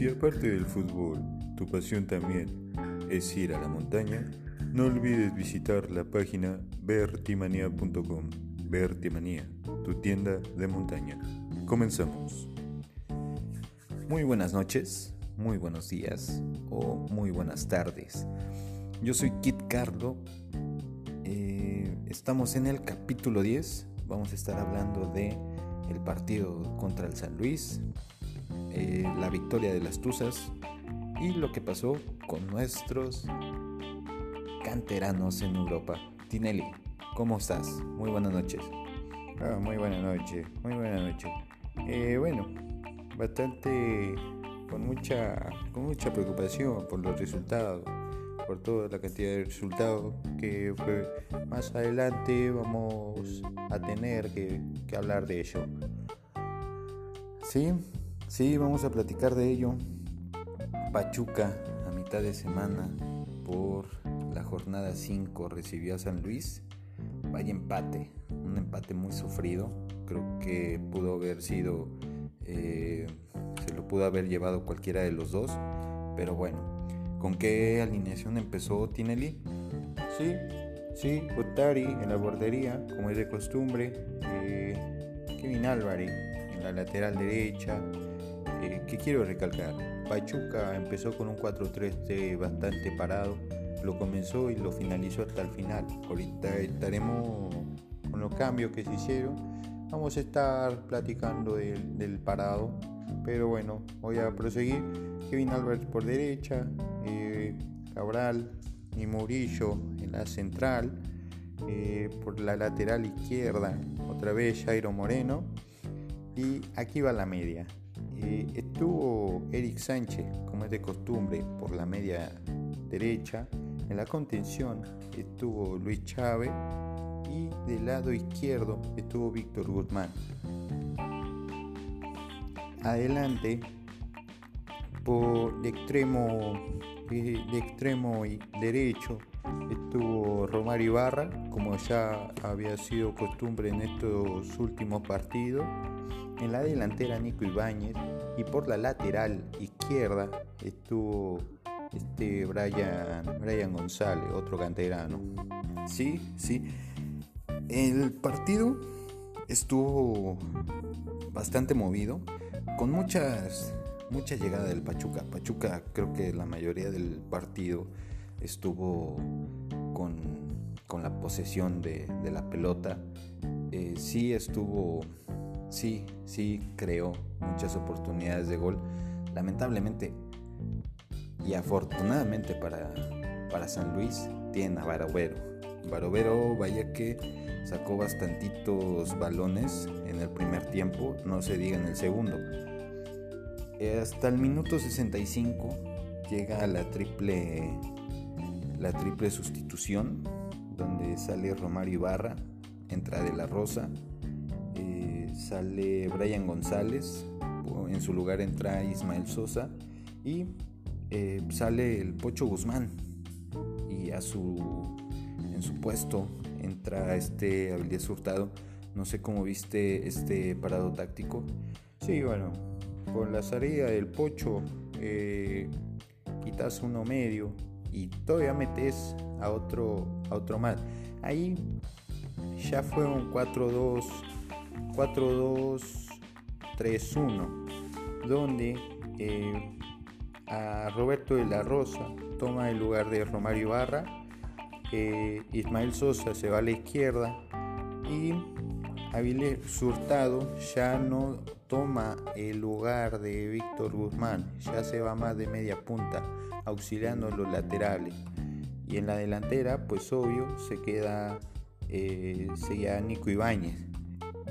Si aparte del fútbol, tu pasión también es ir a la montaña, no olvides visitar la página vertimanía.com. Vertimanía, tu tienda de montaña. Comenzamos. Muy buenas noches, muy buenos días o muy buenas tardes. Yo soy Kit Carlo. Eh, estamos en el capítulo 10. Vamos a estar hablando de el partido contra el San Luis, eh, la victoria de las Tuzas y lo que pasó con nuestros canteranos en Europa. Tinelli, ¿cómo estás? Muy buenas noches. Ah, muy buenas noches, muy buenas noches. Eh, bueno, bastante con mucha, con mucha preocupación por los resultados, por toda la cantidad de resultados que más adelante vamos a tener que hablar de ello. Sí, Sí, vamos a platicar de ello. Pachuca a mitad de semana por la jornada 5 recibió a San Luis. Vaya empate, un empate muy sufrido. Creo que pudo haber sido, eh, se lo pudo haber llevado cualquiera de los dos. Pero bueno, ¿con qué alineación empezó Tinelli? Sí, sí, Otari en la bordería, como es de costumbre. Eh, Kevin Álvarez en la lateral derecha. Que quiero recalcar. Pachuca empezó con un 4-3 bastante parado, lo comenzó y lo finalizó hasta el final. Ahorita estaremos con los cambios que se hicieron. Vamos a estar platicando del, parado, pero bueno, voy a proseguir. Kevin Álvarez por derecha, eh, Cabral y Murillo en la central, eh, por la lateral izquierda, otra vez Jairo Moreno. Y aquí va la media. Eh, estuvo Eric Sánchez, como es de costumbre, por la media derecha. En la contención estuvo Luis Chávez y del lado izquierdo estuvo Víctor Guzmán. Adelante, por de extremo, eh, extremo derecho estuvo Romario Ibarra, como ya había sido costumbre en estos últimos partidos. En la delantera Nico Ibáñez y por la lateral izquierda estuvo este Brian, Brian González, otro canterano. Sí, sí. El partido estuvo bastante movido, con muchas, mucha llegada del Pachuca. Pachuca creo que la mayoría del partido estuvo con, la posesión de, la pelota. Eh, sí estuvo sí, sí creó muchas oportunidades de gol. Lamentablemente y afortunadamente para, para San Luis tiene a Barovero. Barovero, vaya que sacó bastantitos balones en el primer tiempo, no se diga en el segundo. Hasta el minuto 65 llega la triple la triple sustitución donde sale Romario Ibarra, entra de la Rosa sale Brian González, en su lugar entra Ismael Sosa y eh, sale el Pocho Guzmán y a su en su puesto entra este Avilés Hurtado. No sé cómo viste este parado táctico. Sí, bueno, con la salida del Pocho eh, quitas uno medio y todavía metes a otro, a otro más. Ahí ya fue un 4-2 4-2-3-1, donde eh, a Roberto de la Rosa toma el lugar de Romario Barra, eh, Ismael Sosa se va a la izquierda y Avilés Surtado ya no toma el lugar de Víctor Guzmán, ya se va más de media punta, auxiliando los laterales. Y en la delantera, pues obvio, se queda, eh, se Nico Ibáñez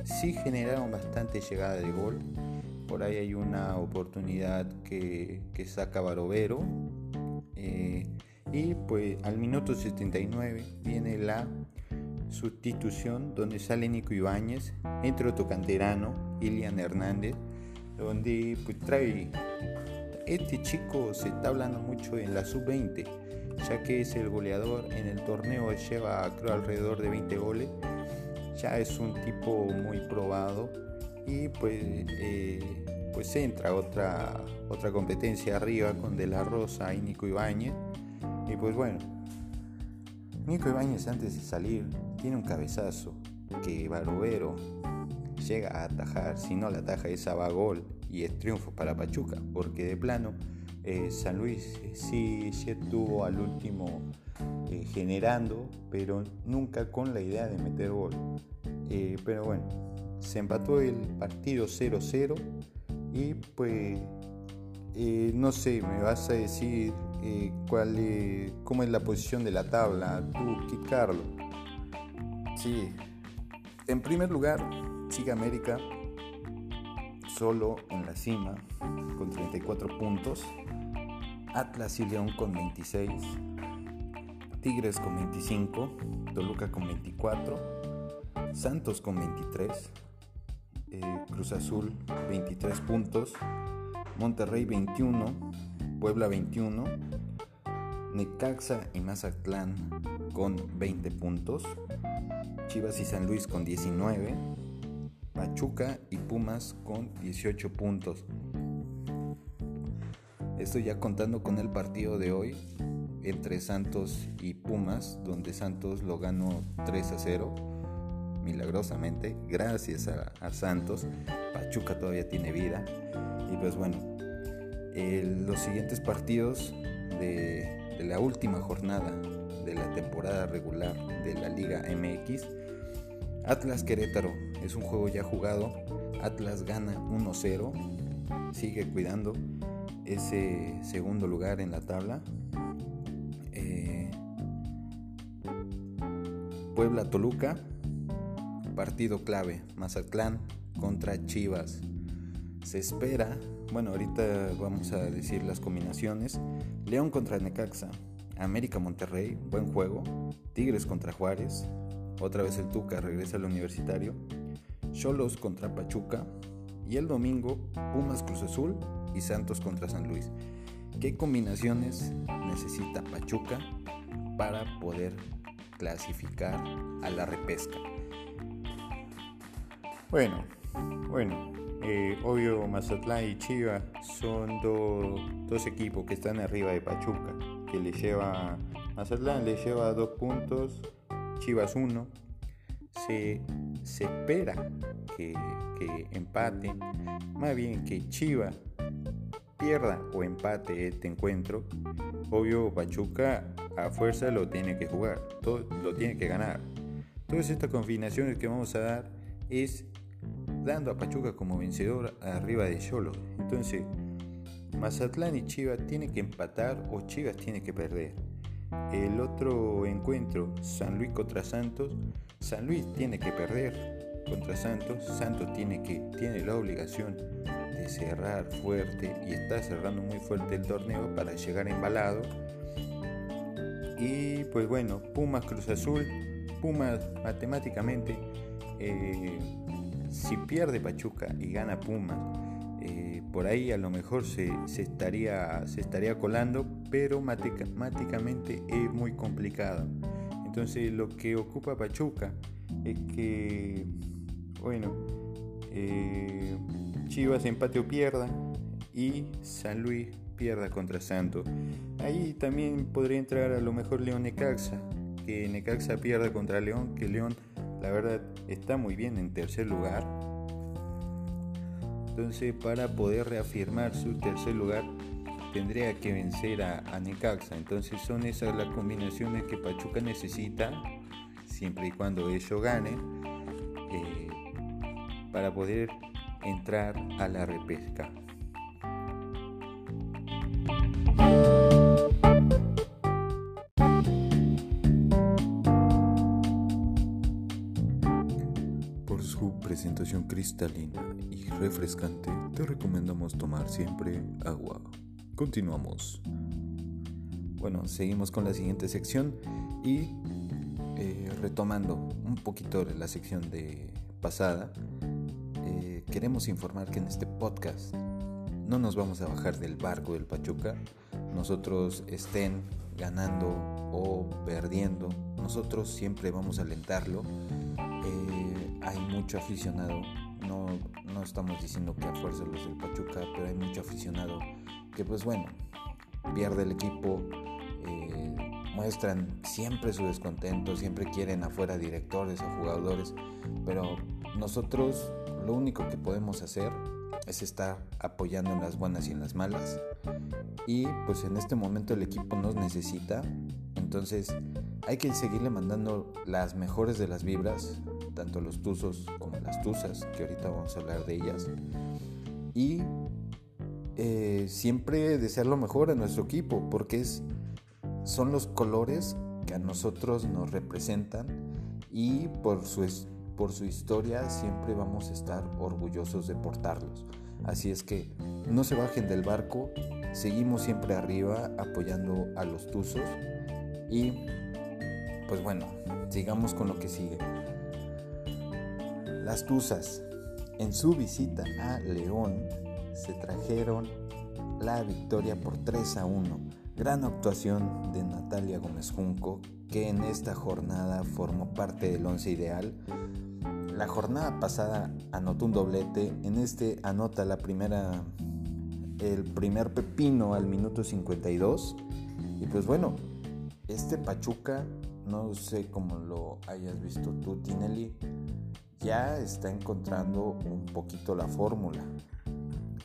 sí generaron bastante llegada de gol. Por ahí hay una oportunidad que, saca Barovero. Eh, y pues al minuto 79 viene la sustitución donde sale Nico Ibáñez, entre otro canterano, Ilian Hernández, donde pues trae... Este chico se está hablando mucho en la sub-20, ya que es el goleador en el torneo, lleva creo alrededor de 20 goles ya es un tipo muy probado y pues, eh, pues entra otra, otra competencia arriba con De La Rosa y Nico Ibáñez. Y pues bueno, Nico Ibáñez antes de salir tiene un cabezazo que Barovero llega a atajar, si no la ataja esa va gol y es triunfo para Pachuca, porque de plano eh, San Luis eh, sí, sí estuvo al último eh, generando, pero nunca con la idea de meter gol. pero bueno, se empató el partido 0-0 y pues no sé, me vas a decir cuál, cómo es la posición de la tabla, tú, Carlos. Sí, en primer lugar, sigue América solo en la cima con 34 puntos. Atlas y León con 26. Tigres con 25. Toluca con 24. Santos con 23. Eh, Cruz Azul 23 puntos. Monterrey 21. Puebla 21. Necaxa y Mazatlán con 20 puntos. Chivas y San Luis con 19. Pachuca y Pumas con 18 puntos. Estoy ya contando con el partido de hoy entre Santos y Pumas, donde Santos lo ganó 3 a 0, milagrosamente, gracias a, Santos. Pachuca todavía tiene vida. Y pues bueno, los siguientes partidos de, de la última jornada de la temporada regular de la Liga MX Atlas Querétaro es un juego ya jugado. Atlas gana 1-0. Sigue cuidando ese segundo lugar en la tabla. Eh, Puebla Toluca. Partido clave. Mazatlán contra Chivas. Se espera. Bueno, ahorita vamos a decir las combinaciones. León contra Necaxa. América Monterrey. Buen juego. Tigres contra Juárez. Otra vez el Tuca regresa al universitario. Cholos contra Pachuca. Y el domingo Pumas Cruz Azul y Santos contra San Luis. ¿Qué combinaciones necesita Pachuca para poder clasificar a la repesca? Bueno, bueno, eh, obvio Mazatlán y Chiva son dos equipos que están arriba de Pachuca, que le lleva, Mazatlán le lleva dos puntos Chivas 1. Se, espera que, que empate, más bien que Chivas pierda o empate este encuentro. Obvio, Pachuca a fuerza lo tiene que jugar, lo tiene que ganar. Todas estas combinaciones que vamos a dar es dando a Pachuca como vencedor arriba de Cholo. Entonces, Mazatlán y Chivas tienen que empatar o Chivas tiene que perder. El otro encuentro, San Luis contra Santos, San Luis tiene que perder contra Santos, Santos tiene, que, tiene la obligación de cerrar fuerte y está cerrando muy fuerte el torneo para llegar embalado. Y pues bueno, Pumas Cruz Azul, Pumas matemáticamente, eh, si pierde Pachuca y gana Pumas, eh, por ahí a lo mejor se, estaría, se estaría colando, pero matemáticamente es muy complicado. Entonces lo que ocupa Pachuca es que, bueno, eh, Chivas empate o pierda y San Luis pierda contra Santos. Ahí también podría entrar a lo mejor León Necaxa, que Necaxa pierda contra León, que León la verdad está muy bien en tercer lugar entonces, para poder reafirmar su tercer lugar, tendría que vencer a, Necaxa. Entonces, son esas las combinaciones que Pachuca necesita, siempre y cuando ellos ganen, para poder entrar a la repesca. presentación cristalina y refrescante, te recomendamos tomar siempre agua. Continuamos. Bueno, seguimos con la siguiente sección y eh, retomando un poquito la sección de pasada, queremos informar que en este podcast no nos vamos a bajar del barco del Pachuca. Nosotros estén ganando o perdiendo, nosotros siempre vamos a alentarlo. Eh, hay mucho aficionado, no, no estamos diciendo que a fuerza los del Pachuca, pero hay mucho aficionado que pues bueno, pierde el equipo, eh, muestran siempre su descontento, siempre quieren afuera directores o jugadores, pero nosotros lo único que podemos hacer es estar apoyando en las buenas y en las malas. Y pues en este momento el equipo nos necesita. Entonces hay que seguirle mandando las mejores de las vibras, tanto los tuzos como las tuzas, que ahorita vamos a hablar de ellas. Y eh, siempre desear lo mejor a nuestro equipo, porque es, son los colores que a nosotros nos representan y por su por su historia siempre vamos a estar orgullosos de portarlos. Así es que no se bajen del barco, seguimos siempre arriba apoyando a los Tuzos y pues bueno, sigamos con lo que sigue. Las Tuzas en su visita a León se trajeron la victoria por 3 a 1. Gran actuación de Natalia Gómez Junco, que en esta jornada formó parte del once ideal la jornada pasada anotó un doblete, en este anota la primera, el primer pepino al minuto 52. Y pues bueno, este Pachuca, no sé cómo lo hayas visto tú, Tinelli, ya está encontrando un poquito la fórmula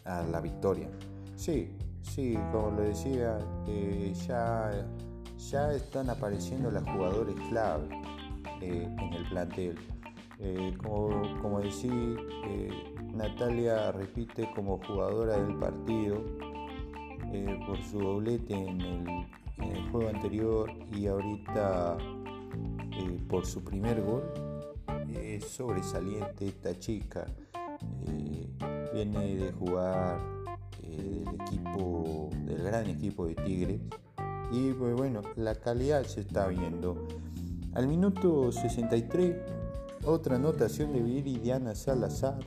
a la victoria. Sí, sí, como lo decía, eh, ya, ya están apareciendo los jugadores clave eh, en el plantel. Eh, como, como decía, eh, Natalia repite como jugadora del partido eh, por su doblete en el, juego anterior y ahorita por su primer gol. Es sobresaliente esta chica. viene de jugar del equipo, del gran equipo de Tigres. Y pues bueno, la calidad se está viendo. Al minuto 63 otra anotación de Viridiana Salazar.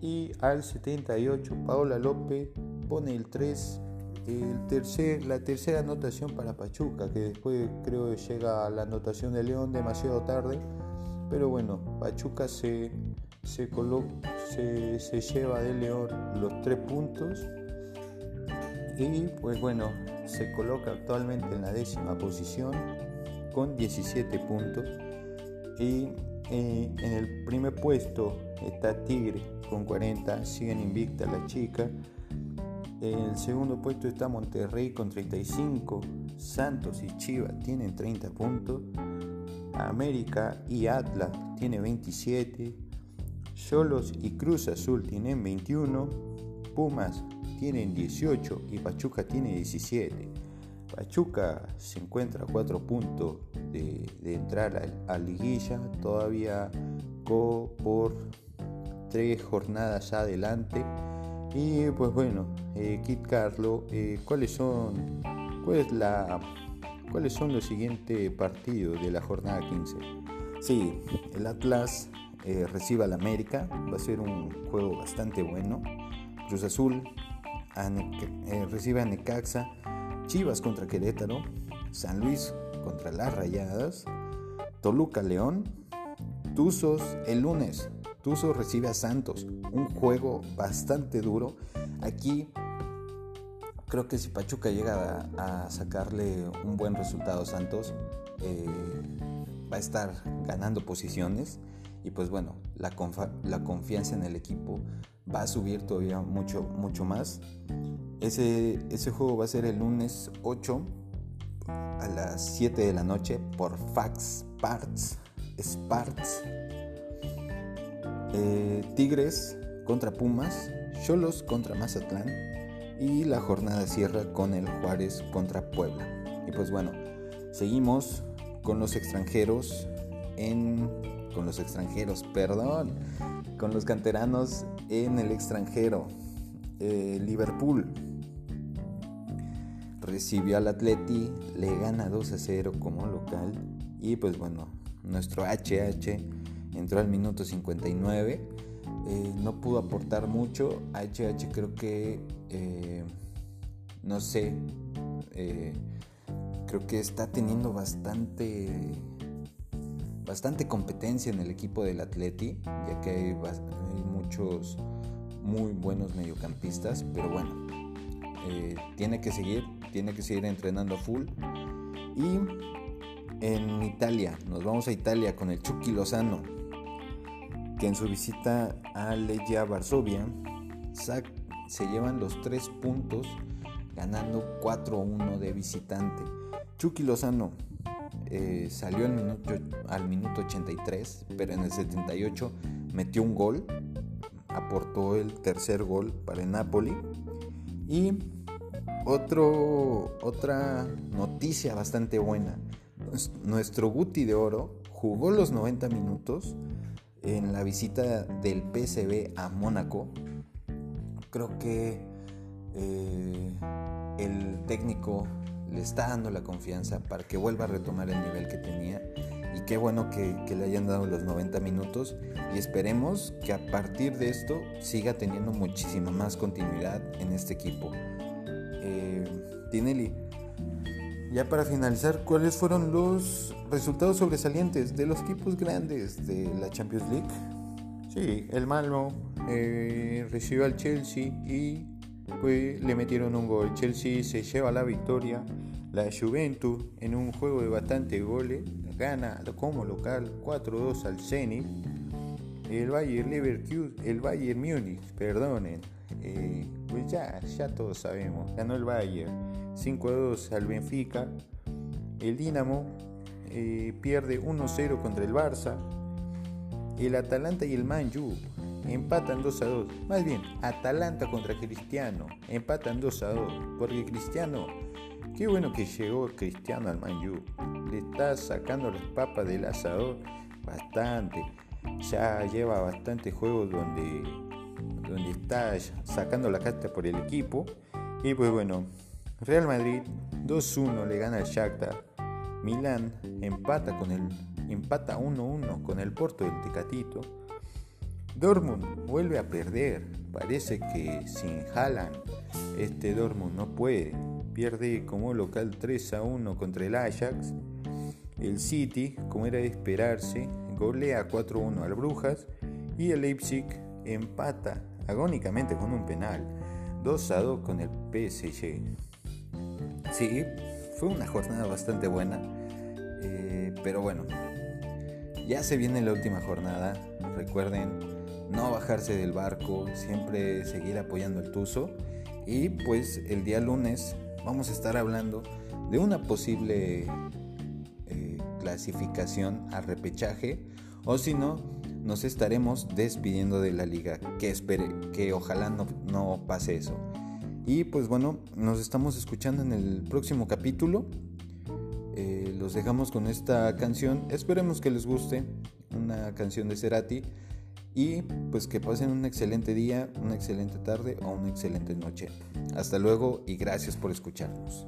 Y al 78 Paola López pone el 3, el tercer, la tercera anotación para Pachuca, que después creo que llega a la anotación de León demasiado tarde. Pero bueno, Pachuca se, se, se, se lleva de León los tres puntos. Y pues bueno, se coloca actualmente en la décima posición con 17 puntos. Y en el primer puesto está Tigre con 40, siguen invicta la chica. En el segundo puesto está Monterrey con 35, Santos y Chivas tienen 30 puntos, América y Atlas tienen 27, Solos y Cruz Azul tienen 21, Pumas tienen 18 y Pachuca tiene 17. Pachuca se encuentra a 4 puntos de, entrar a, liguilla, todavía por tres jornadas adelante. Y pues bueno, eh, Kit Carlo, eh, ¿cuáles son la, cuáles son los siguientes partidos de la jornada 15? Sí, el Atlas eh, recibe al América, va a ser un juego bastante bueno. Cruz Azul recibe a Necaxa, Chivas contra Querétaro, San Luis contra las Rayadas, Toluca León, Tuzos el lunes. Tuzos recibe a Santos, un juego bastante duro. Aquí creo que si Pachuca llega a, sacarle un buen resultado a Santos, eh, va a estar ganando posiciones y pues bueno, la, confianza en el equipo va a subir todavía mucho, mucho más. Ese, ese juego va a ser el lunes 8 a las 7 de la noche por Fax Parts, Sparts. Eh, Tigres contra Pumas, Cholos contra Mazatlán y la jornada cierra con el Juárez contra Puebla. Y pues bueno, seguimos con los extranjeros en con los extranjeros, perdón, con los canteranos en el extranjero. Eh, Liverpool recibió al Atleti, le gana 2 a 0 como local y pues bueno, nuestro HH entró al minuto 59, eh, no pudo aportar mucho, HH creo que, eh, no sé, eh, creo que está teniendo bastante bastante competencia en el equipo del Atleti, ya que hay, muchos muy buenos mediocampistas, pero bueno, tiene que seguir, tiene que seguir entrenando a full. Y en Italia, nos vamos a Italia con el Chucky Lozano, que en su visita a Legia Varsovia se llevan los tres puntos ganando 4-1 de visitante. Chucky Lozano eh, salió al minuto, al minuto 83, pero en el 78 metió un gol, aportó el tercer gol para el Napoli y otra noticia bastante buena. Nuestro Guti de Oro jugó los 90 minutos en la visita del PSV a Mónaco. Creo que eh, el técnico le está dando la confianza para que vuelva a retomar el nivel que tenía. Y qué bueno que, le hayan dado los 90 minutos. Y esperemos que a partir de esto siga teniendo muchísima más continuidad en este equipo. Tinelli. Ya para finalizar, ¿cuáles fueron los resultados sobresalientes de los equipos grandes de la Champions League? Sí, el Malmo eh, recibió al Chelsea y pues, le metieron un gol. Chelsea se lleva la victoria. La Juventus, en un juego de bastante goles, gana como local 4-2 al Zenit. El Bayern Leverkusen, el Bayern Múnich, perdonen, eh, pues ya, ya todos sabemos, ganó el Bayern 5-2 al Benfica, el Dinamo eh, pierde 1-0 contra el Barça, el Atalanta y el Manju empatan 2 2. Más bien, Atalanta contra Cristiano empatan 2 2. Porque Cristiano, qué bueno que llegó Cristiano al Manju. Le está sacando las papas del asador bastante. Ya lleva bastante juegos donde donde está sacando la casta por el equipo. Y pues bueno, Real Madrid 2-1 le gana al Shakhtar. Milán empata con el empata 1-1 con el Porto del Tecatito. Dortmund vuelve a perder. Parece que sin Haaland este Dortmund no puede. Pierde como local 3 1 contra el Ajax. El City, como era de esperarse, golea 4-1 al Brujas y el Leipzig empata agónicamente con un penal, 2 a 2 con el PSG. Sí, fue una jornada bastante buena, eh, pero bueno, ya se viene la última jornada. Recuerden no bajarse del barco, siempre seguir apoyando el Tuzo. Y pues el día lunes vamos a estar hablando de una posible eh, clasificación a repechaje o si no, nos estaremos despidiendo de la liga. Que espere, que ojalá no, pase eso. Y pues bueno, nos estamos escuchando en el próximo capítulo. Eh, los dejamos con esta canción. Esperemos que les guste. Una canción de Cerati. Y pues que pasen un excelente día, una excelente tarde o una excelente noche. Hasta luego y gracias por escucharnos.